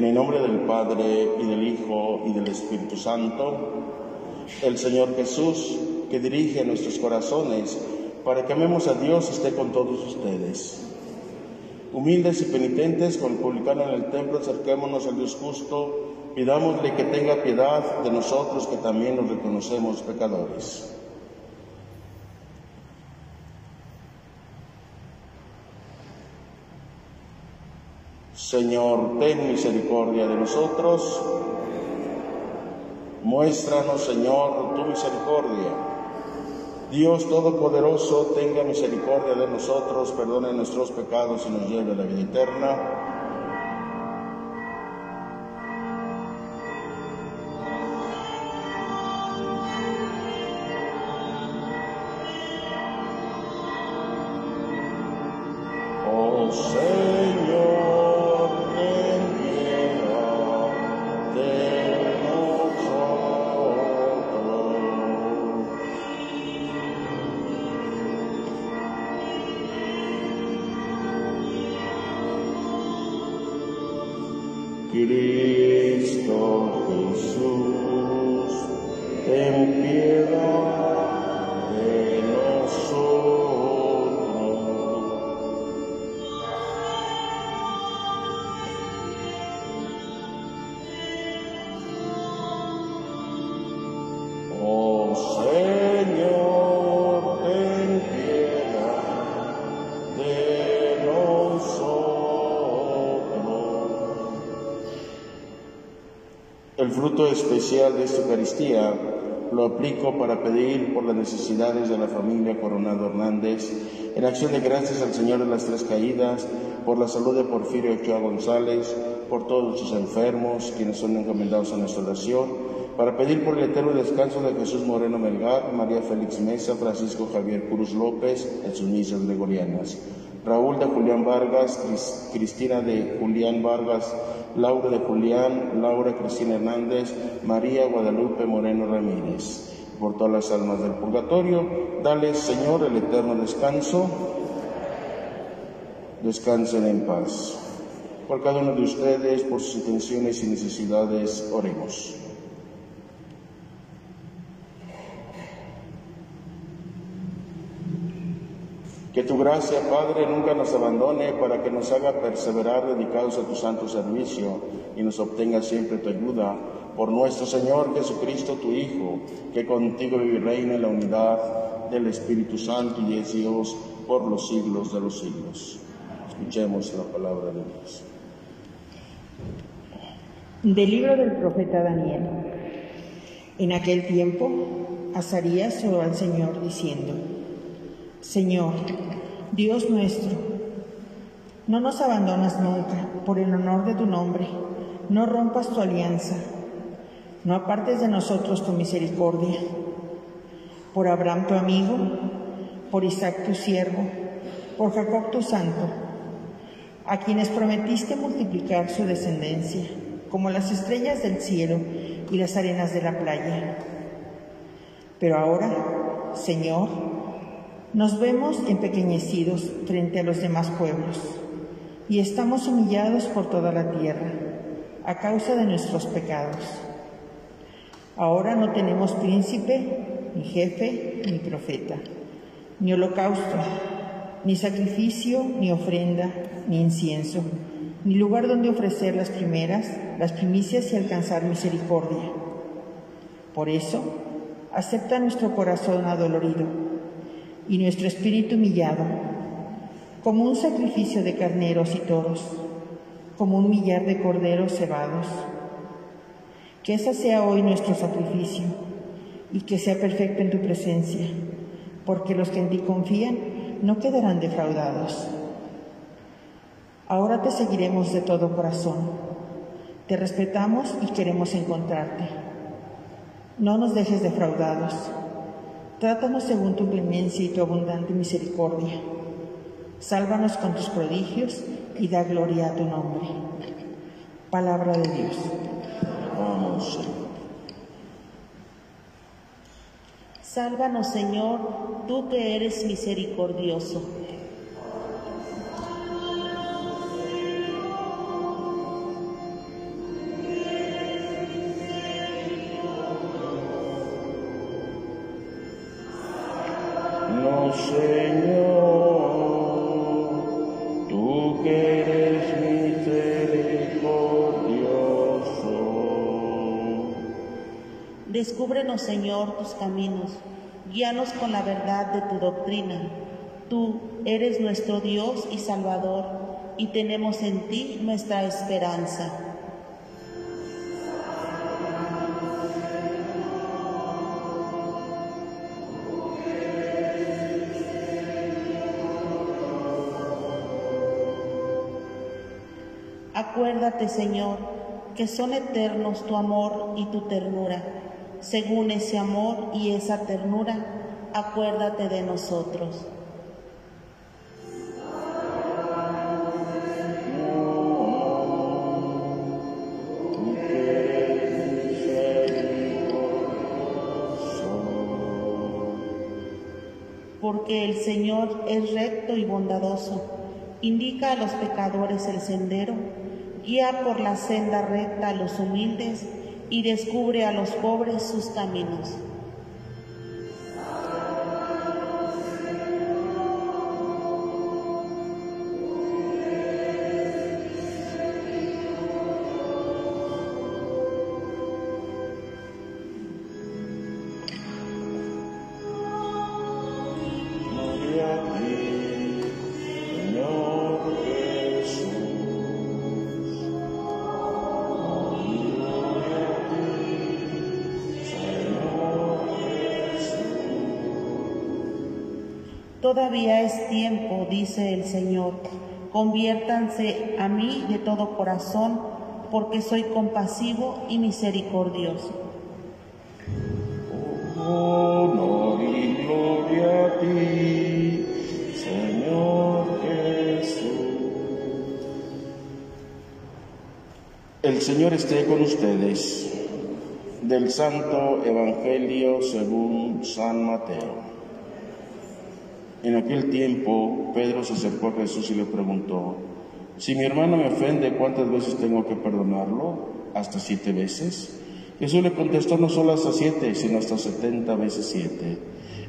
En el nombre del Padre y del Hijo y del Espíritu Santo, el Señor Jesús, que dirige nuestros corazones para que amemos a Dios, esté con todos ustedes. Humildes y penitentes, con el publicano en el templo, acerquémonos al Dios justo, pidámosle que tenga piedad de nosotros que también nos reconocemos pecadores. Señor, ten misericordia de nosotros. Muéstranos, Señor, tu misericordia. Dios Todopoderoso, tenga misericordia de nosotros, perdone nuestros pecados y nos lleve a la vida eterna. Fruto especial de esta Eucaristía lo aplico para pedir por las necesidades de la familia Coronado Hernández, en acción de gracias al Señor de las Tres Caídas, por la salud de Porfirio Ochoa González, por todos sus enfermos, quienes son encomendados a nuestra oración, para pedir por el eterno descanso de Jesús Moreno Melgar, María Félix Mesa, Francisco Javier Cruz López, en sus misas gregorianas. Raúl de Julián Vargas, Cris- Cristina de Julián Vargas, Laura de Julián, Laura Cristina Hernández, María Guadalupe Moreno Ramírez. Por todas las almas del purgatorio, dale, Señor, el eterno descanso. Descansen en paz. Por cada uno de ustedes, por sus intenciones y necesidades, oremos. Que tu gracia, Padre, nunca nos abandone para que nos haga perseverar dedicados a tu santo servicio y nos obtenga siempre tu ayuda. Por nuestro Señor Jesucristo, tu Hijo, que contigo vive y reina en la unidad del Espíritu Santo y es Dios por los siglos de los siglos. Escuchemos la palabra de Dios. Del libro del profeta Daniel. En aquel tiempo, Azarías oró al Señor diciendo, Señor, Dios nuestro, no nos abandonas nunca por el honor de tu nombre, no rompas tu alianza, no apartes de nosotros tu misericordia. Por Abraham tu amigo, por Isaac tu siervo, por Jacob tu santo, a quienes prometiste multiplicar su descendencia, como las estrellas del cielo y las arenas de la playa. Pero ahora, Señor, nos vemos empequeñecidos frente a los demás pueblos y estamos humillados por toda la tierra a causa de nuestros pecados. Ahora no tenemos príncipe, ni jefe, ni profeta, ni holocausto, ni sacrificio, ni ofrenda, ni incienso, ni lugar donde ofrecer las primeras, las primicias y alcanzar misericordia. Por eso, acepta nuestro corazón adolorido y nuestro espíritu humillado, como un sacrificio de carneros y toros, como un millar de corderos cebados. Que ese sea hoy nuestro sacrificio y que sea perfecto en tu presencia, porque los que en ti confían no quedarán defraudados. Ahora te seguiremos de todo corazón. Te respetamos y queremos encontrarte. No nos dejes defraudados. Trátanos según tu clemencia y tu abundante misericordia. Sálvanos con tus prodigios y da gloria a tu nombre. Palabra de Dios. Vamos, Sálvanos, Señor, tú que eres misericordioso. Señor, tus caminos. Guíanos con la verdad de tu doctrina. Tú eres nuestro Dios y Salvador, y tenemos en ti nuestra esperanza. Acuérdate, Señor, que son eternos tu amor y tu ternura. Según ese amor y esa ternura, acuérdate de nosotros. Porque el Señor es recto y bondadoso, indica a los pecadores el sendero, guía por la senda recta a los humildes y descubre a los pobres sus caminos. Todavía es tiempo, dice el Señor, conviértanse a mí de todo corazón, porque soy compasivo y misericordioso. Honor y gloria a ti, Señor Jesús. El Señor esté con ustedes. Del Santo Evangelio según San Mateo. En aquel tiempo, Pedro se acercó a Jesús y le preguntó, si mi hermano me ofende, ¿cuántas veces tengo que perdonarlo? ¿Hasta siete veces? Jesús le contestó, no solo hasta siete, sino hasta setenta veces siete.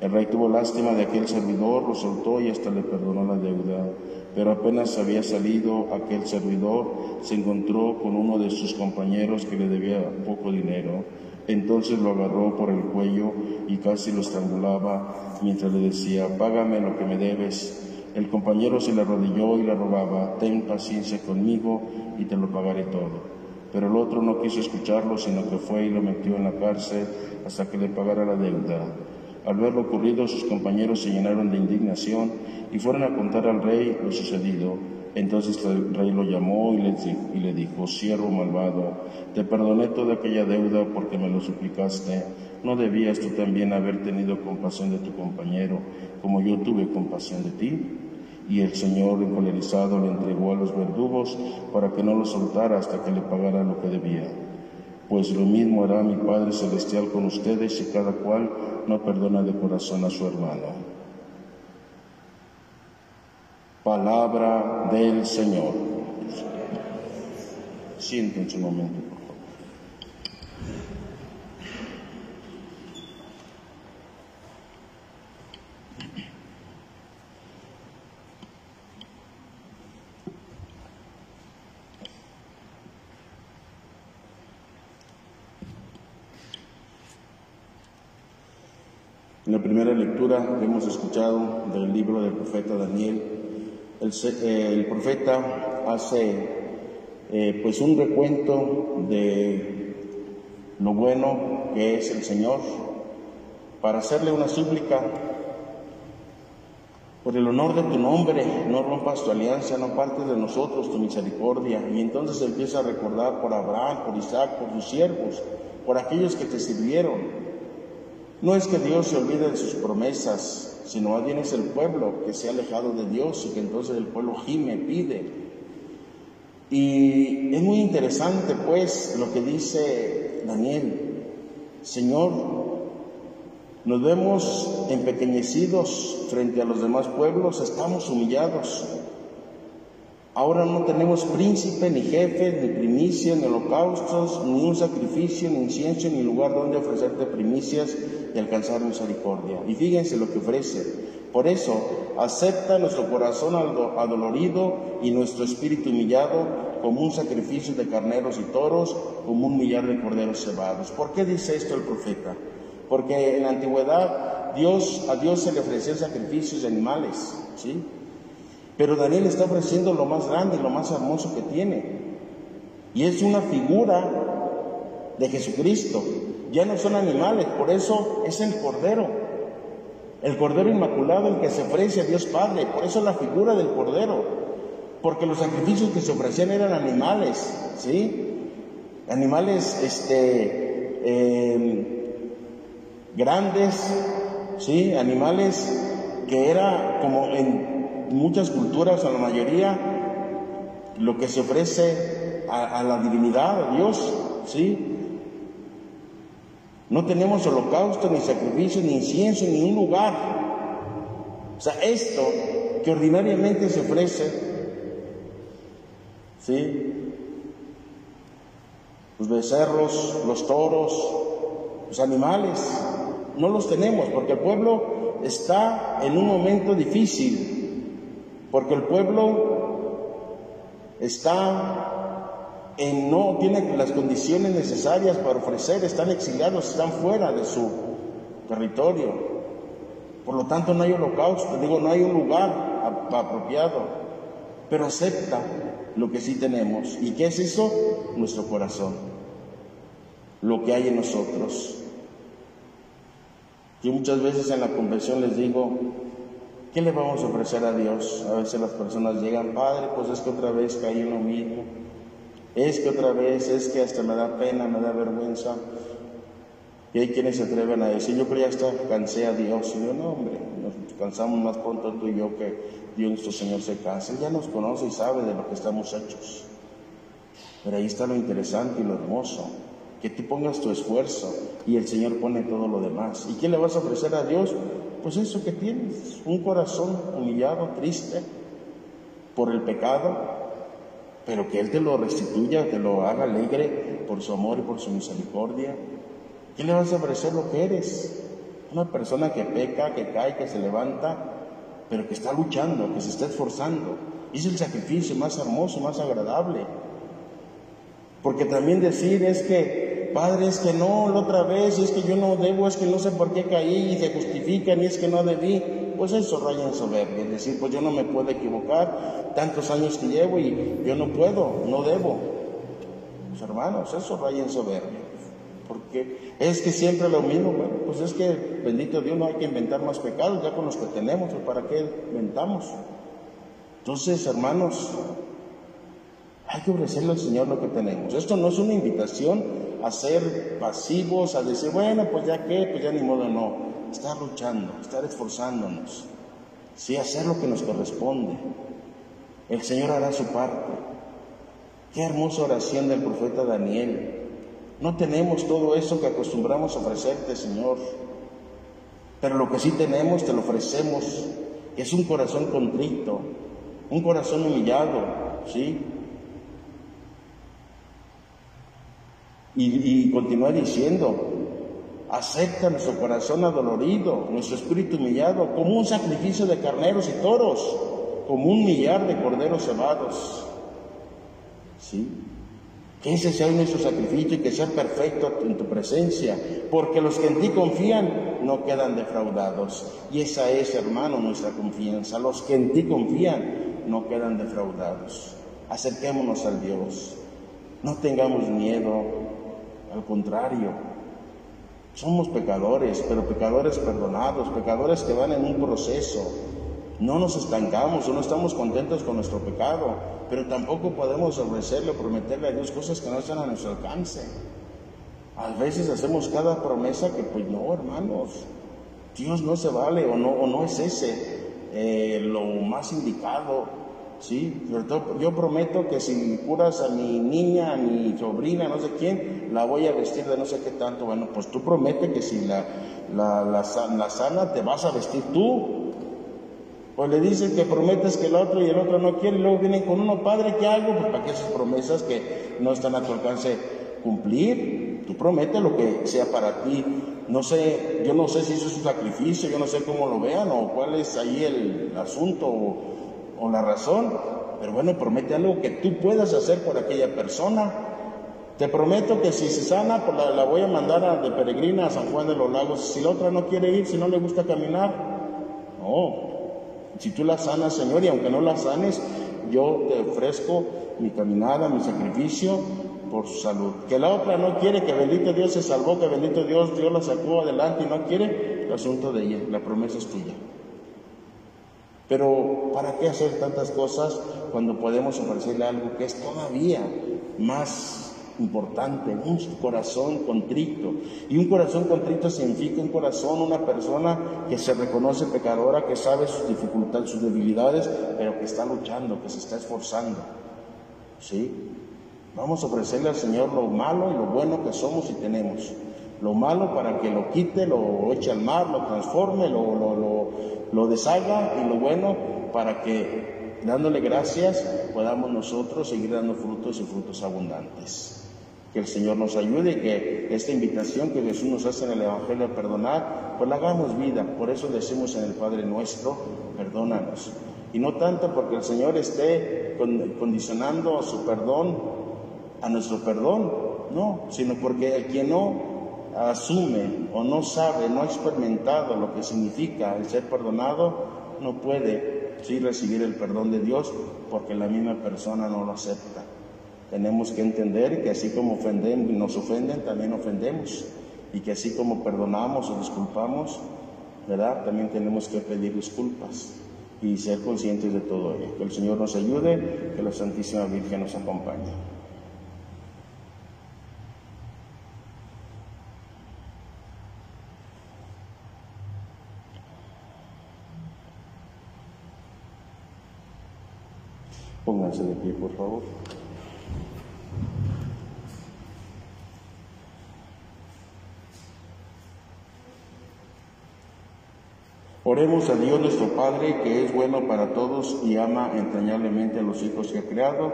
El rey tuvo lástima de aquel servidor, lo soltó y hasta le perdonó la deuda. Pero apenas había salido aquel servidor, se encontró con uno de sus compañeros que le debía poco dinero. Entonces lo agarró por el cuello y casi lo estrangulaba mientras le decía, págame lo que me debes. El compañero se le arrodilló y le rogaba, ten paciencia conmigo y te lo pagaré todo. Pero el otro no quiso escucharlo, sino que fue y lo metió en la cárcel hasta que le pagara la deuda. Al ver lo ocurrido, sus compañeros se llenaron de indignación y fueron a contar al rey lo sucedido. Entonces el rey lo llamó y le, dijo, siervo malvado, te perdoné toda aquella deuda porque me lo suplicaste. ¿No debías tú también haber tenido compasión de tu compañero, como yo tuve compasión de ti? Y el Señor, encolerizado, le entregó a los verdugos para que no lo soltara hasta que le pagara lo que debía. Pues lo mismo hará mi Padre Celestial con ustedes si cada cual no perdona de corazón a su hermano. Palabra del Señor. Siéntense un momento, por favor. En la primera lectura hemos escuchado del libro del profeta Daniel, el, eh, profeta hace eh, pues un recuento de lo bueno que es el Señor para hacerle una súplica por el honor de tu nombre, no rompas tu alianza, no partes de nosotros tu misericordia. Y entonces empieza a recordar por Abraham, por Isaac, por tus siervos, por aquellos que te sirvieron. No es que Dios se olvide de sus promesas, sino más bien es el pueblo que se ha alejado de Dios y que entonces el pueblo gime, pide. Y es muy interesante pues lo que dice Daniel, Señor, nos vemos empequeñecidos frente a los demás pueblos, estamos humillados. Ahora no tenemos príncipe, ni jefe, ni primicia, ni holocaustos, ni un sacrificio, ni incienso, ni lugar donde ofrecerte primicias y alcanzar misericordia. Y fíjense lo que ofrece. Por eso, acepta nuestro corazón adolorido y nuestro espíritu humillado como un sacrificio de carneros y toros, como un millar de corderos cebados. ¿Por qué dice esto el profeta? Porque en la antigüedad Dios, a Dios se le ofrecían sacrificios de animales, ¿sí? Pero Daniel está ofreciendo lo más grande, lo más hermoso que tiene. Y es una figura de Jesucristo. Ya no son animales, por eso es el Cordero. El Cordero Inmaculado, el que se ofrece a Dios Padre. Por eso la figura del Cordero. Porque los sacrificios que se ofrecían eran animales, ¿sí? Animales, este, eh, grandes, ¿sí? animales que era como en muchas culturas, a la mayoría, lo que se ofrece a, la divinidad, a Dios, ¿sí? No tenemos holocausto, ni sacrificio, ni incienso, ni un lugar. O sea, esto que ordinariamente se ofrece, ¿sí? Los becerros, los toros, los animales, no los tenemos porque el pueblo está en un momento difícil, porque el pueblo está en no tiene las condiciones necesarias para ofrecer, están exiliados, están fuera de su territorio. Por lo tanto, no hay holocausto, digo, no hay un lugar apropiado, pero acepta lo que sí tenemos. ¿Y qué es eso? Nuestro corazón, lo que hay en nosotros. Yo muchas veces en la convención les digo, ¿qué le vamos a ofrecer a Dios? A veces las personas llegan, Padre, pues es que otra vez caí en lo mismo. Es que otra vez, es que hasta me da pena, me da vergüenza. Y hay quienes se atreven a decir, yo creo ya hasta cansé a Dios. Y yo, no, hombre, nos cansamos más pronto tú y yo que Dios nuestro Señor se cansa. Él ya nos conoce y sabe de lo que estamos hechos. Pero ahí está lo interesante y lo hermoso que tú pongas tu esfuerzo y el Señor pone todo lo demás. ¿Y qué le vas a ofrecer a Dios? Pues eso que tienes, un corazón humillado, triste por el pecado, pero que Él te lo restituya, te lo haga alegre por su amor y por su misericordia. ¿Qué le vas a ofrecer lo que eres? Una persona que peca, que cae, que se levanta, pero que está luchando, que se está esforzando. Es el sacrificio más hermoso, más agradable. Porque también decir es que Padre, es que no, la otra vez, es que yo no debo, es que no sé por qué caí y se justifican y es que no debí. Pues eso raya en soberbia, decir, pues yo no me puedo equivocar, tantos años que llevo y yo no puedo, no debo. Pues hermanos, eso raya en soberbia. Porque es que siempre lo mismo, bueno, pues es que bendito Dios no hay que inventar más pecados, ya con los que tenemos, ¿para qué inventamos? Entonces, hermanos, hay que ofrecerle al Señor lo que tenemos. Esto no es una invitación a ser pasivos, a decir, bueno, pues ya qué, pues ya ni modo, no. Estar luchando, estar esforzándonos. Sí, hacer lo que nos corresponde. El Señor hará su parte. Qué hermosa oración del profeta Daniel. No tenemos todo eso que acostumbramos a ofrecerte, Señor. Pero lo que sí tenemos, te lo ofrecemos. Es un corazón contrito, un corazón humillado, ¿sí? Y, continúa diciendo, acepta nuestro corazón adolorido, nuestro espíritu humillado, como un sacrificio de carneros y toros, como un millar de corderos cebados. ¿Sí? Que ese sea nuestro sacrificio y que sea perfecto en tu presencia, porque los que en ti confían no quedan defraudados. Y esa es, hermano, nuestra confianza. Los que en ti confían no quedan defraudados. Acerquémonos al Dios. No tengamos miedo, al contrario. Somos pecadores, pero pecadores perdonados, pecadores que van en un proceso. No nos estancamos o no estamos contentos con nuestro pecado, pero tampoco podemos ofrecerle o prometerle a Dios cosas que no están a nuestro alcance. A veces hacemos cada promesa que pues no, hermanos, Dios no se vale o no, o no es ese eh, lo más indicado. ¿Sí? Yo prometo que si curas a mi niña, a mi sobrina, no sé quién, la voy a vestir de no sé qué tanto. Bueno, pues tú promete que si la, la, la, sana te vas a vestir tú. Pues le dices que prometes que el otro y el otro no quiere y luego vienen con uno, padre, ¿qué hago? Pues para que esas promesas que no están a tu alcance cumplir. Tú promete lo que sea para ti. No sé, yo no sé si eso es un sacrificio, yo no sé cómo lo vean o cuál es ahí el asunto o, la razón, pero bueno, promete algo que tú puedas hacer por aquella persona. Te prometo que si se sana, pues la, voy a mandar a, de peregrina a San Juan de los Lagos. Si la otra no quiere ir, si no le gusta caminar, no, si tú la sanas, Señor, y aunque no la sanes, yo te ofrezco mi caminada, mi sacrificio por su salud. Que la otra no quiere, que bendito Dios se salvó, que bendito Dios, Dios la sacó adelante y no quiere, el asunto de ella, la promesa es tuya. Pero ¿para qué hacer tantas cosas cuando podemos ofrecerle algo que es todavía más importante, un corazón contrito. Y un corazón contrito significa un corazón, una persona que se reconoce pecadora, que sabe sus dificultades, sus debilidades, pero que está luchando, que se está esforzando. ¿Sí? Vamos a ofrecerle al Señor lo malo y lo bueno que somos y tenemos. Lo malo para que lo quite, lo eche al mar, lo transforme, lo, lo, lo, lo deshaga y lo bueno para que dándole gracias podamos nosotros seguir dando frutos y frutos abundantes. Que el Señor nos ayude y que esta invitación que Jesús nos hace en el Evangelio a perdonar, pues la hagamos vida. Por eso decimos en el Padre nuestro, perdónanos. Y no tanto porque el Señor esté condicionando su perdón a nuestro perdón, no, sino porque el quien no asume o no sabe, no ha experimentado lo que significa el ser perdonado, no puede sí recibir el perdón de Dios porque la misma persona no lo acepta. Tenemos que entender que así como ofendemos, nos ofenden, también ofendemos. Y que así como perdonamos o disculpamos, ¿verdad? También tenemos que pedir disculpas y ser conscientes de todo ello. Que el Señor nos ayude, que la Santísima Virgen nos acompañe. Pónganse de pie, por favor. Oremos a Dios nuestro Padre, que es bueno para todos y ama entrañablemente a los hijos que ha creado.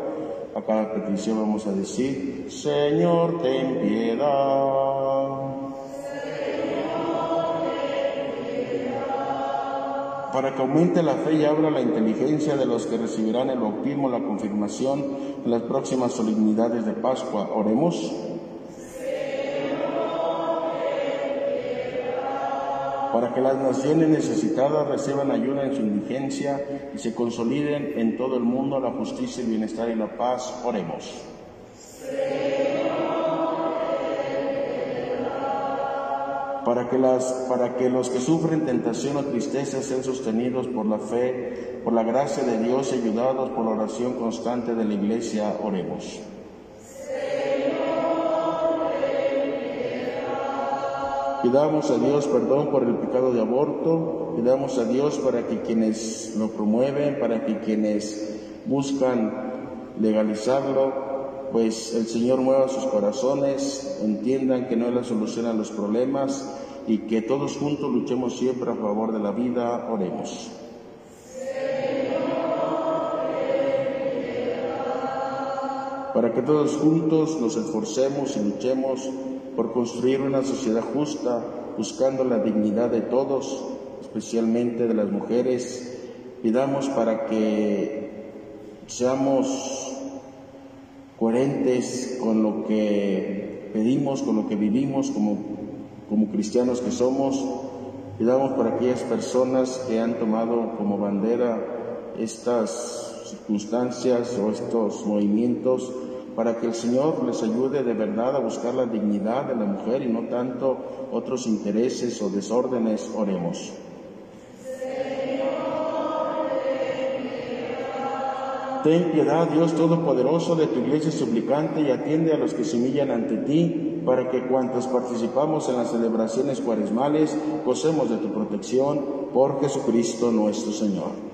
A cada petición vamos a decir, Señor, ten piedad. Para que aumente la fe y abra la inteligencia de los que recibirán el bautismo, la confirmación en las próximas solemnidades de Pascua. Oremos. para que las naciones necesitadas reciban ayuda en su indigencia y se consoliden en todo el mundo la justicia, el bienestar y la paz. Oremos. Para que, las, para que los que sufren tentación o tristeza sean sostenidos por la fe, por la gracia de Dios y ayudados por la oración constante de la Iglesia, oremos. Pidamos a Dios perdón por el pecado de aborto, pidamos a Dios para que quienes lo promueven, para que quienes buscan legalizarlo, pues el Señor mueva sus corazones, entiendan que no es la solución a los problemas y que todos juntos luchemos siempre a favor de la vida. Oremos. Para que todos juntos nos esforcemos y luchemos por construir una sociedad justa, buscando la dignidad de todos, especialmente de las mujeres. Pidamos para que seamos coherentes con lo que pedimos, con lo que vivimos como, como cristianos que somos. Pidamos por aquellas personas que han tomado como bandera estas circunstancias o estos movimientos para que el Señor les ayude de verdad a buscar la dignidad de la mujer y no tanto otros intereses o desórdenes. Oremos. Ten piedad, Dios Todopoderoso, de tu iglesia suplicante y atiende a los que se humillan ante ti, para que cuantos participamos en las celebraciones cuaresmales gocemos de tu protección por Jesucristo nuestro Señor.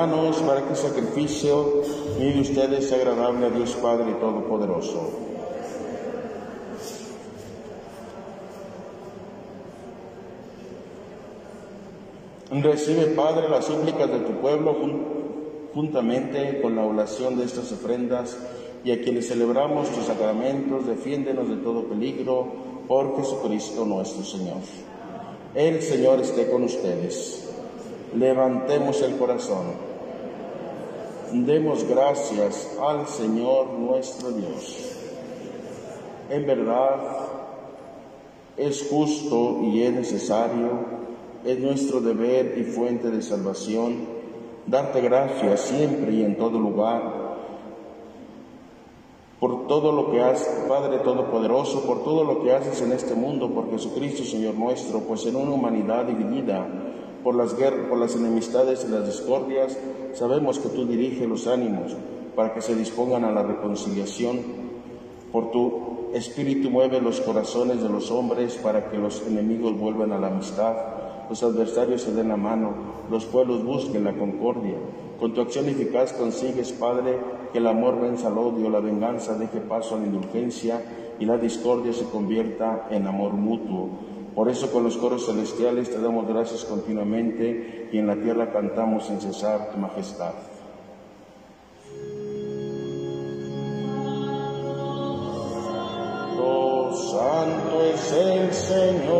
Hermanos para que el sacrificio mío de ustedes sea agradable a Dios Padre Todopoderoso. Recibe, Padre, las súplicas de tu pueblo juntamente con la oración de estas ofrendas y a quienes celebramos tus sacramentos, defiéndenos de todo peligro por Jesucristo nuestro Señor. El Señor esté con ustedes. Levantemos el corazón. Demos gracias al Señor nuestro Dios. En verdad, es justo y es necesario, es nuestro deber y fuente de salvación, darte gracias siempre y en todo lugar por todo lo que haces, Padre Todopoderoso, por todo lo que haces en este mundo, por Jesucristo, Señor nuestro, pues en una humanidad dividida por las guerras, por las enemistades y las discordias, sabemos que tú diriges los ánimos para que se dispongan a la reconciliación. Por tu Espíritu mueve los corazones de los hombres para que los enemigos vuelvan a la amistad, los adversarios se den la mano, los pueblos busquen la concordia. Con tu acción eficaz consigues, Padre, que el amor venza al odio, la venganza deje paso a la indulgencia y la discordia se convierta en amor mutuo. Por eso con los coros celestiales te damos gracias continuamente y en la tierra cantamos sin cesar tu majestad. Oh, santo es el Señor,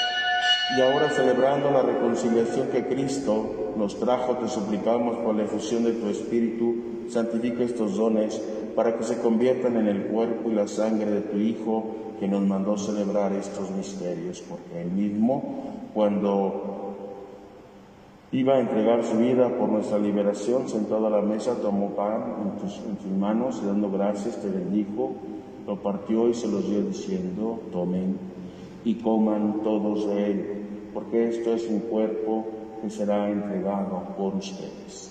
y ahora celebrando la reconciliación que Cristo nos trajo, te suplicamos por la efusión de tu Espíritu, santifica estos dones para que se conviertan en el cuerpo y la sangre de tu Hijo que nos mandó celebrar estos misterios, porque él mismo, cuando Iba a entregar su vida por nuestra liberación, sentado a la mesa, tomó pan en, en sus manos y dando gracias te bendijo, lo partió y se los dio diciendo, tomen y coman todos de él, porque esto es un cuerpo que será entregado por ustedes.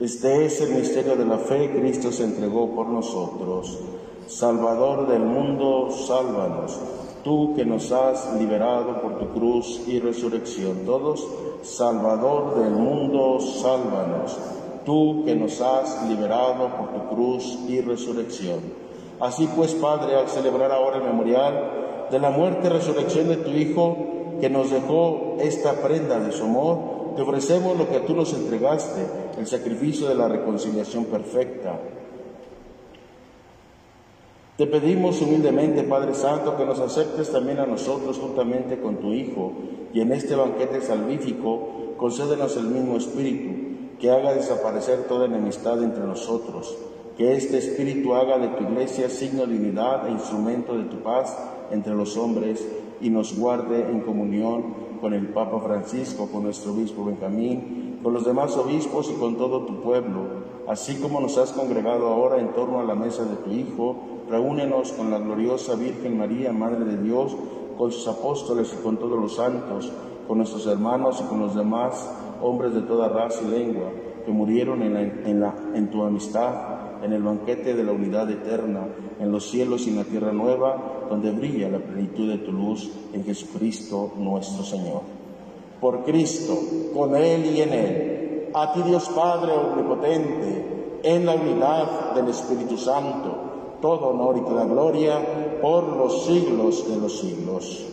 Este es el misterio de la fe, Cristo se entregó por nosotros. Salvador del mundo, sálvanos. Tú que nos has liberado por tu cruz y resurrección. Todos, Salvador del mundo, sálvanos. Tú que nos has liberado por tu cruz y resurrección. Así pues, Padre, al celebrar ahora el memorial de la muerte y resurrección de tu Hijo, que nos dejó esta prenda de su amor, te ofrecemos lo que tú nos entregaste, el sacrificio de la reconciliación perfecta. Te pedimos humildemente, Padre Santo, que nos aceptes también a nosotros juntamente con tu Hijo, y en este banquete salvífico concédenos el mismo espíritu, que haga desaparecer toda enemistad entre nosotros, que este espíritu haga de tu iglesia signo de unidad e instrumento de tu paz entre los hombres, y nos guarde en comunión con el Papa Francisco, con nuestro obispo Benjamín, con los demás obispos y con todo tu pueblo, así como nos has congregado ahora en torno a la mesa de tu Hijo, reúnenos con la gloriosa Virgen María, Madre de Dios, con sus apóstoles y con todos los santos, con nuestros hermanos y con los demás hombres de toda raza y lengua que murieron en, en tu amistad en el banquete de la unidad eterna, en los cielos y en la tierra nueva, donde brilla la plenitud de tu luz en Jesucristo nuestro Señor. Por Cristo, con Él y en Él, a ti Dios Padre Omnipotente, en la unidad del Espíritu Santo, todo honor y toda gloria por los siglos de los siglos.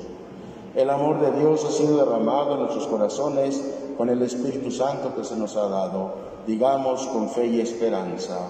El amor de Dios ha sido derramado en nuestros corazones con el Espíritu Santo que se nos ha dado. Digamos con fe y esperanza.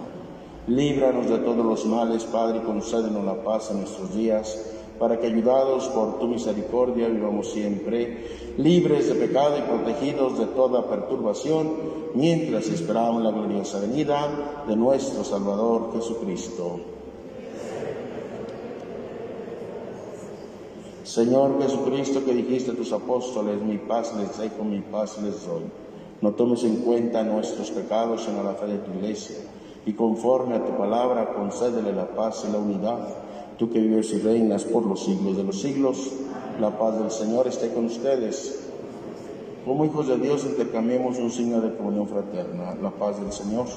Líbranos de todos los males, Padre, y concédenos la paz en nuestros días, para que, ayudados por tu misericordia, vivamos siempre libres de pecado y protegidos de toda perturbación, mientras esperamos la gloriosa venida de nuestro Salvador Jesucristo. Señor Jesucristo, que dijiste a tus apóstoles, mi paz les dejo, mi paz les doy. No tomes en cuenta nuestros pecados, sino la fe de tu iglesia y conforme a tu palabra concédele la paz y la unidad. Tú que vives y reinas por los siglos de los siglos, la paz del Señor esté con ustedes. Como hijos de Dios intercambiemos un signo de comunión fraterna, la paz del Señor.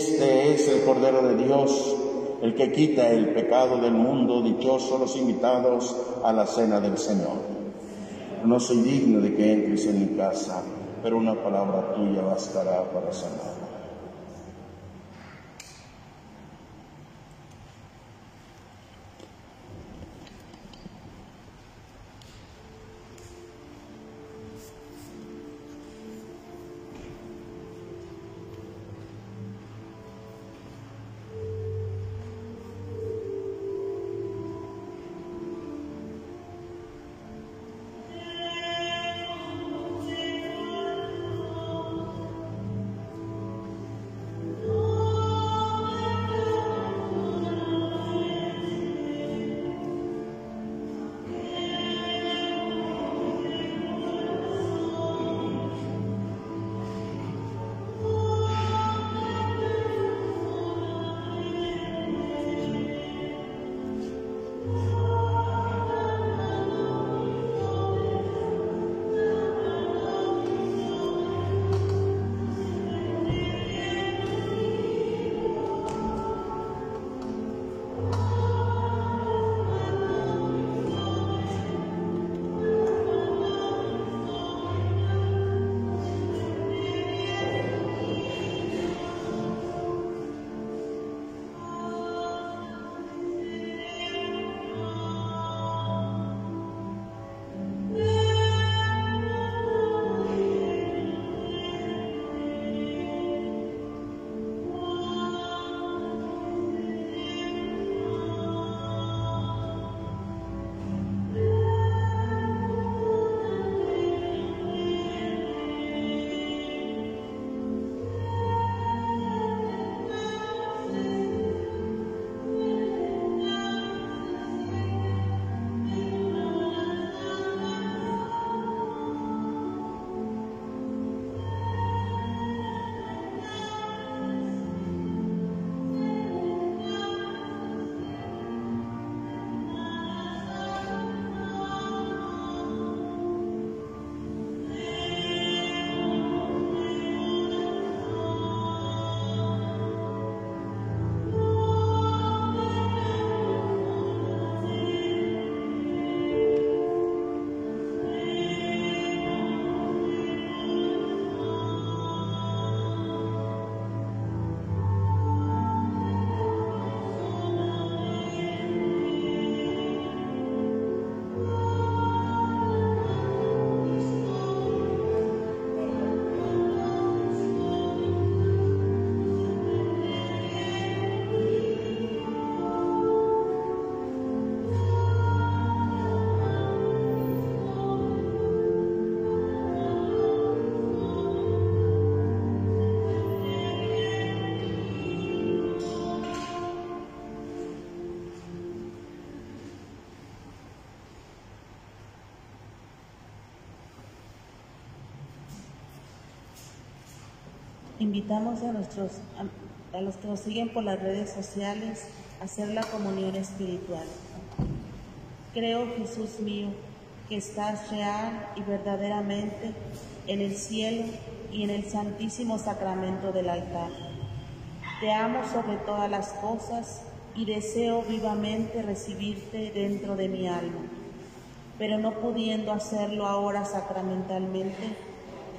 Este es el Cordero de Dios, el que quita el pecado del mundo, dichosos los invitados a la cena del Señor. No soy digno de que entres en mi casa, pero una palabra tuya bastará para sanar. Invitamos a, nuestros, a, los que nos siguen por las redes sociales a hacer la comunión espiritual. Creo, Jesús mío, que estás real y verdaderamente en el cielo y en el santísimo sacramento del altar. Te amo sobre todas las cosas y deseo vivamente recibirte dentro de mi alma, pero no pudiendo hacerlo ahora sacramentalmente,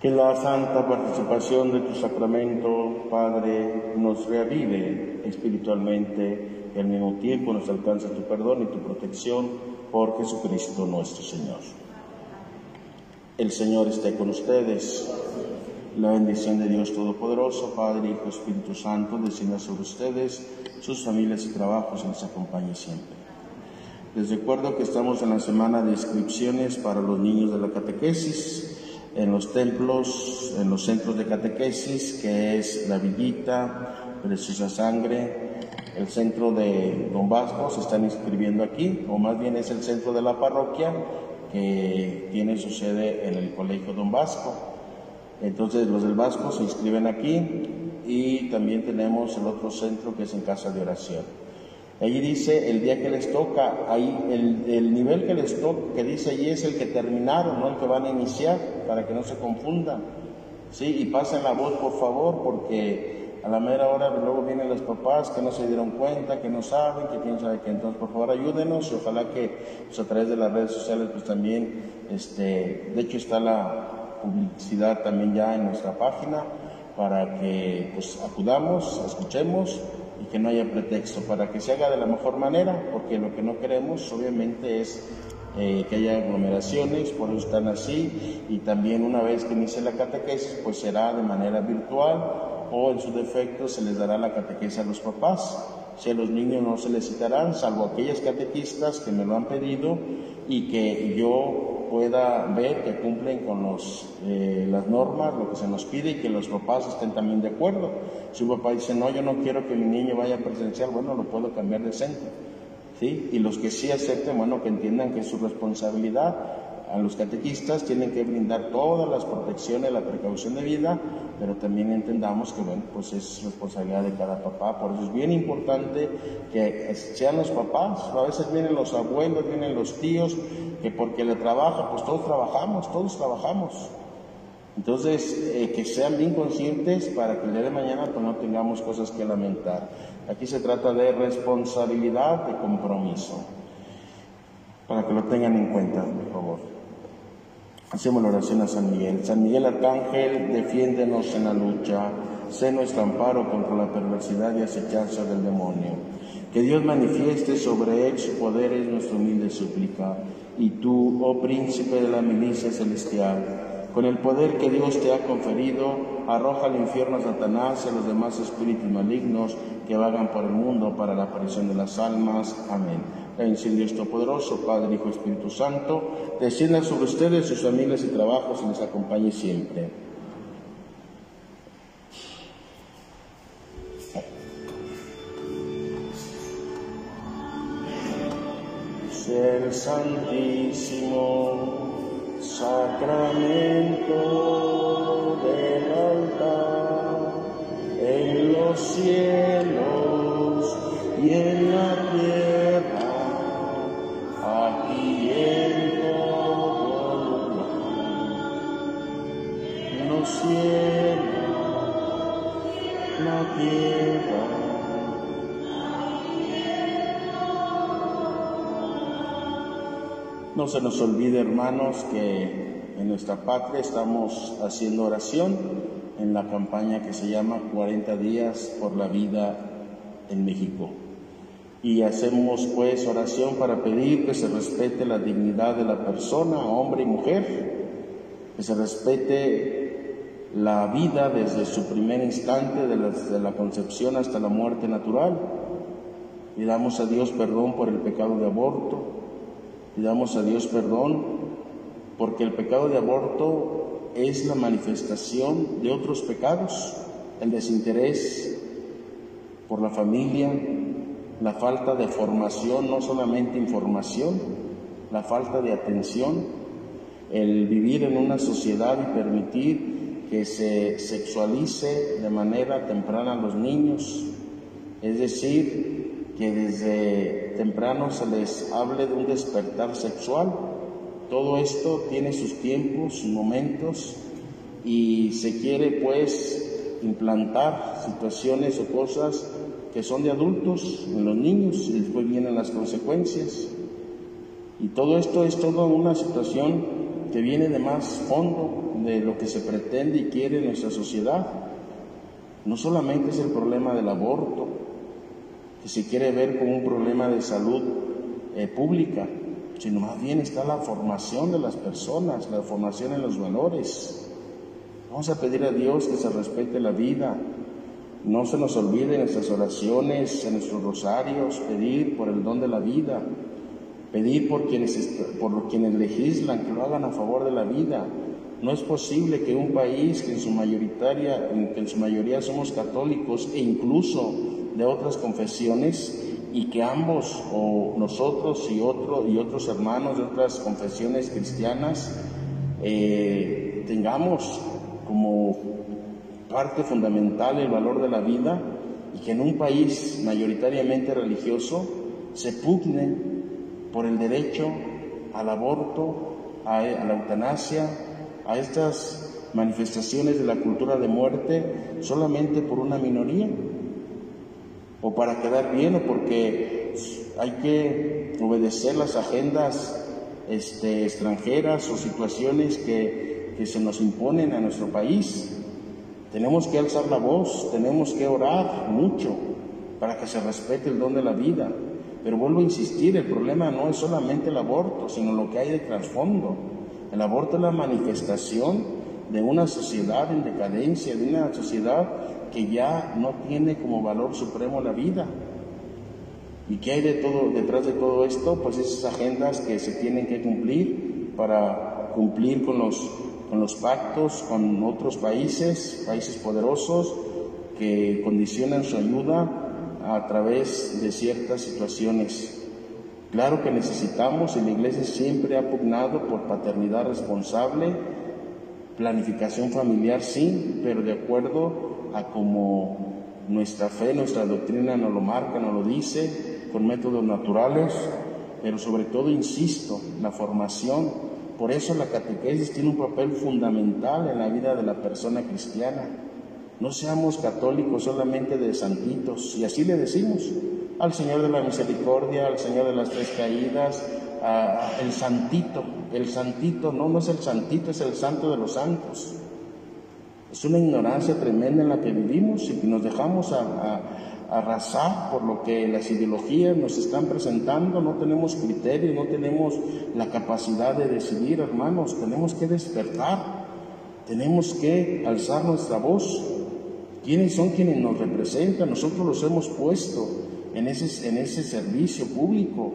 Que la santa participación de tu sacramento, Padre, nos reavive espiritualmente y al mismo tiempo nos alcance tu perdón y tu protección por Jesucristo nuestro Señor. El Señor esté con ustedes. La bendición de Dios Todopoderoso, Padre, Hijo, Espíritu Santo, descienda sobre ustedes, sus familias y trabajos y les acompañe siempre. Les recuerdo que estamos en la semana de inscripciones para los niños de la catequesis en los templos, en los centros de catequesis, que es La Villita, Preciosa Sangre, el centro de Don Vasco, se están inscribiendo aquí, o más bien es el centro de la parroquia, que tiene su sede en el Colegio Don Vasco. Entonces los del Vasco se inscriben aquí y también tenemos el otro centro que es en Casa de Oración. Allí dice el día que les toca, ahí el, nivel que les toca, que dice allí es el que terminaron, no el que van a iniciar, para que no se confundan. Sí, y pasen la voz por favor, porque a la mera hora luego vienen los papás que no se dieron cuenta, que no saben, que quién sabe qué. Entonces, por favor, ayúdenos y ojalá que pues, a través de las redes sociales, pues también, este, de hecho está la publicidad también ya en nuestra página para que pues acudamos, escuchemos y que no haya pretexto, para que se haga de la mejor manera, porque lo que no queremos obviamente es eh, que haya aglomeraciones, por eso están así, y también una vez que inicie la catequesis, pues será de manera virtual o en su defecto se les dará la catequesis a los papás. Si a los niños no se les citarán, salvo aquellas catequistas que me lo han pedido y que yo pueda ver que cumplen con los, eh, las normas, lo que se nos pide y que los papás estén también de acuerdo. Si un papá dice, no, yo no quiero que mi niño vaya a presenciar, bueno, lo puedo cambiar de centro. ¿sí? Y los que sí acepten, bueno, que entiendan que es su responsabilidad a los catequistas tienen que brindar todas las protecciones, la precaución de vida, pero también entendamos que, bueno, pues es responsabilidad de cada papá. Por eso es bien importante que sean los papás, a veces vienen los abuelos, vienen los tíos, que porque le trabaja, pues todos trabajamos, todos trabajamos. Entonces, eh, que sean bien conscientes para que el día de mañana pues, no tengamos cosas que lamentar. Aquí se trata de responsabilidad, de compromiso, para que lo tengan en cuenta, por favor. Hacemos la oración a San Miguel. San Miguel Arcángel, defiéndenos en la lucha. Sé nuestro amparo contra la perversidad y acechanza del demonio. Que Dios manifieste sobre él su poder es nuestra humilde súplica. Y tú, oh príncipe de la milicia celestial, con el poder que Dios te ha conferido, arroja al infierno a Satanás y a los demás espíritus malignos que vagan por el mundo para la aparición de las almas. Amén. La bendición Dios Todopoderoso, Padre, Hijo, Espíritu Santo, descienda sobre ustedes, sus familias y trabajos y les acompañe siempre. Ser Santísimo, Sacramento en los cielos y en la tierra. No se nos olvide, hermanos, que en nuestra patria estamos haciendo oración en la campaña que se llama 40 días por la vida en México. Y hacemos pues oración para pedir que se respete la dignidad de la persona, hombre y mujer, que se respete la vida desde su primer instante, desde la concepción hasta la muerte natural. Y damos a Dios perdón por el pecado de aborto. Y damos a Dios perdón porque el pecado de aborto es la manifestación de otros pecados, el desinterés por la familia, la falta de formación, no solamente información, la falta de atención, el vivir en una sociedad y permitir que se sexualice de manera temprana a los niños, es decir, que desde temprano se les hable de un despertar sexual. Todo esto tiene sus tiempos, sus momentos y se quiere pues implantar situaciones o cosas que son de adultos en los niños y después vienen las consecuencias. Y todo esto es toda una situación que viene de más fondo, de lo que se pretende y quiere nuestra sociedad. No solamente es el problema del aborto, que se quiere ver como un problema de salud eh, pública, sino más bien está la formación de las personas, la formación en los valores. Vamos a pedir a Dios que se respete la vida. No se nos olvide en nuestras oraciones, en nuestros rosarios, pedir por el don de la vida, pedir por quienes, por quienes legislan que lo hagan a favor de la vida. No es posible que un país que en su mayoritaria, que en su mayoría somos católicos e incluso de otras confesiones, y que ambos, o nosotros y, otro, y otros hermanos de otras confesiones cristianas, eh, tengamos como parte fundamental el valor de la vida y que en un país mayoritariamente religioso se pugne por el derecho al aborto, a, a la eutanasia, a estas manifestaciones de la cultura de muerte solamente por una minoría o para quedar bien o porque hay que obedecer las agendas este, extranjeras o situaciones que, que se nos imponen a nuestro país. Tenemos que alzar la voz, tenemos que orar mucho para que se respete el don de la vida. Pero vuelvo a insistir, el problema no es solamente el aborto, sino lo que hay de trasfondo. El aborto es la manifestación de una sociedad en decadencia, de una sociedad que ya no tiene como valor supremo la vida. ¿Y qué hay de todo, detrás de todo esto? Pues esas agendas que se tienen que cumplir para cumplir con los, con los pactos con otros países, países poderosos, que condicionan su ayuda a través de ciertas situaciones. Claro que necesitamos, y la Iglesia siempre ha pugnado por paternidad responsable, planificación familiar sí, pero de acuerdo a como nuestra fe, nuestra doctrina nos lo marca, nos lo dice, con métodos naturales, pero sobre todo, insisto, la formación. Por eso la catequesis tiene un papel fundamental en la vida de la persona cristiana. No seamos católicos solamente de santitos, y así le decimos al Señor de la Misericordia, al Señor de las Tres Caídas, el santito, el santito, no, no es el santito, es el santo de los santos. Es una ignorancia tremenda en la que vivimos y nos dejamos arrasar por lo que las ideologías nos están presentando, no tenemos criterio, no tenemos la capacidad de decidir, hermanos, tenemos que despertar, tenemos que alzar nuestra voz. ¿Quiénes son quienes nos representan? Nosotros los hemos puesto en ese, en ese servicio público.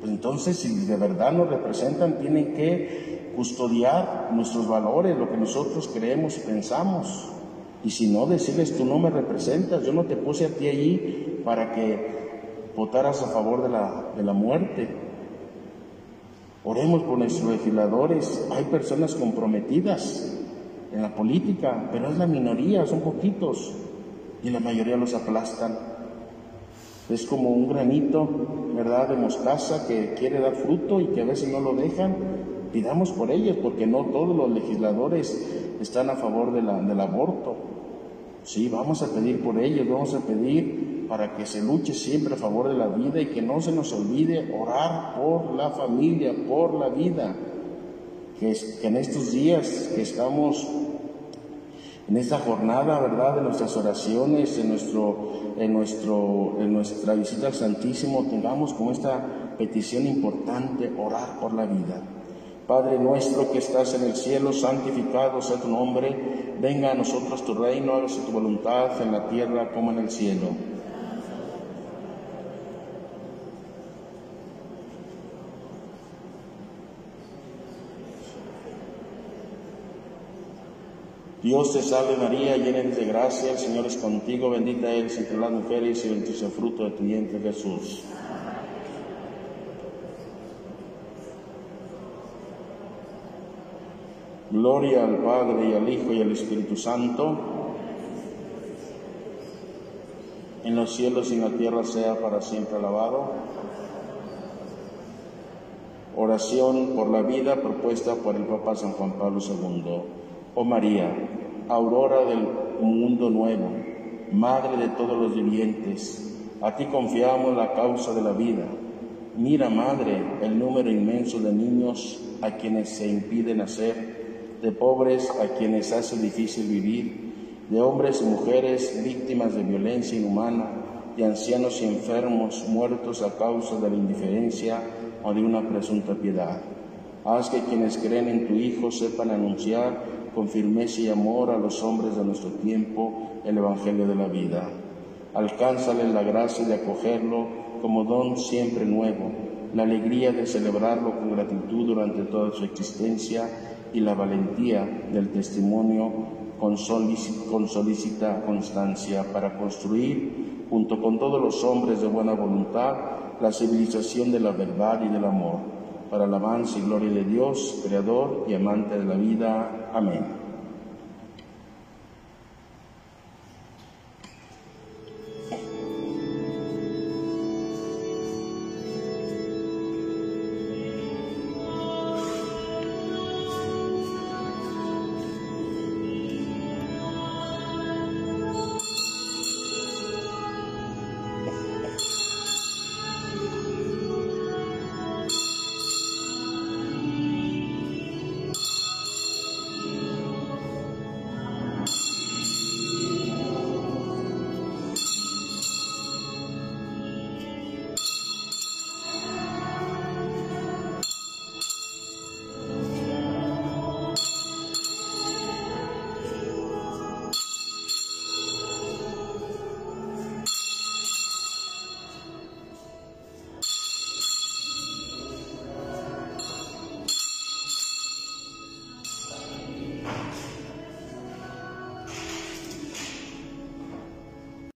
Pues entonces, si de verdad nos representan, tienen que custodiar nuestros valores, lo que nosotros creemos y pensamos. Y si no, decirles, tú no me representas, yo no te puse a ti allí para que votaras a favor de la, de la muerte. Oremos por nuestros legisladores. Hay personas comprometidas en la política, pero es la minoría, son poquitos, y la mayoría los aplastan. Es como un granito, ¿verdad?, de mostaza que quiere dar fruto y que a veces no lo dejan, pidamos por ellos, porque no todos los legisladores están a favor del aborto. Sí, vamos a pedir por ellos, vamos a pedir para que se luche siempre a favor de la vida y que no se nos olvide orar por la familia, por la vida. Que, que en estos días que estamos en esta jornada, ¿verdad?, de nuestras oraciones, en, nuestro, en, nuestro, en nuestra visita al Santísimo, tengamos como esta petición importante, orar por la vida. Padre nuestro que estás en el cielo, santificado sea tu nombre, venga a nosotros tu reino, hágase tu voluntad en la tierra como en el cielo. Dios te salve María, llena de gracia, el Señor es contigo, bendita eres entre las mujeres y bendito es el fruto de tu vientre Jesús. Gloria al Padre y al Hijo y al Espíritu Santo, en los cielos y en la tierra sea para siempre alabado. Oración por la vida propuesta por el Papa San Juan Pablo II. Oh María, aurora del mundo nuevo, Madre de todos los vivientes, a ti confiamos la causa de la vida. Mira, Madre, el número inmenso de niños a quienes se impide nacer de pobres a quienes hace difícil vivir, de hombres y mujeres víctimas de violencia inhumana, de ancianos y enfermos muertos a causa de la indiferencia o de una presunta piedad. Haz que quienes creen en tu Hijo sepan anunciar con firmeza y amor a los hombres de nuestro tiempo el Evangelio de la vida. Alcánzales la gracia de acogerlo como don siempre nuevo, la alegría de celebrarlo con gratitud durante toda su existencia y la valentía del testimonio con, solícita constancia para construir, junto con todos los hombres de buena voluntad, la civilización de la verdad y del amor, para alabanza y gloria de Dios, Creador y amante de la vida. Amén.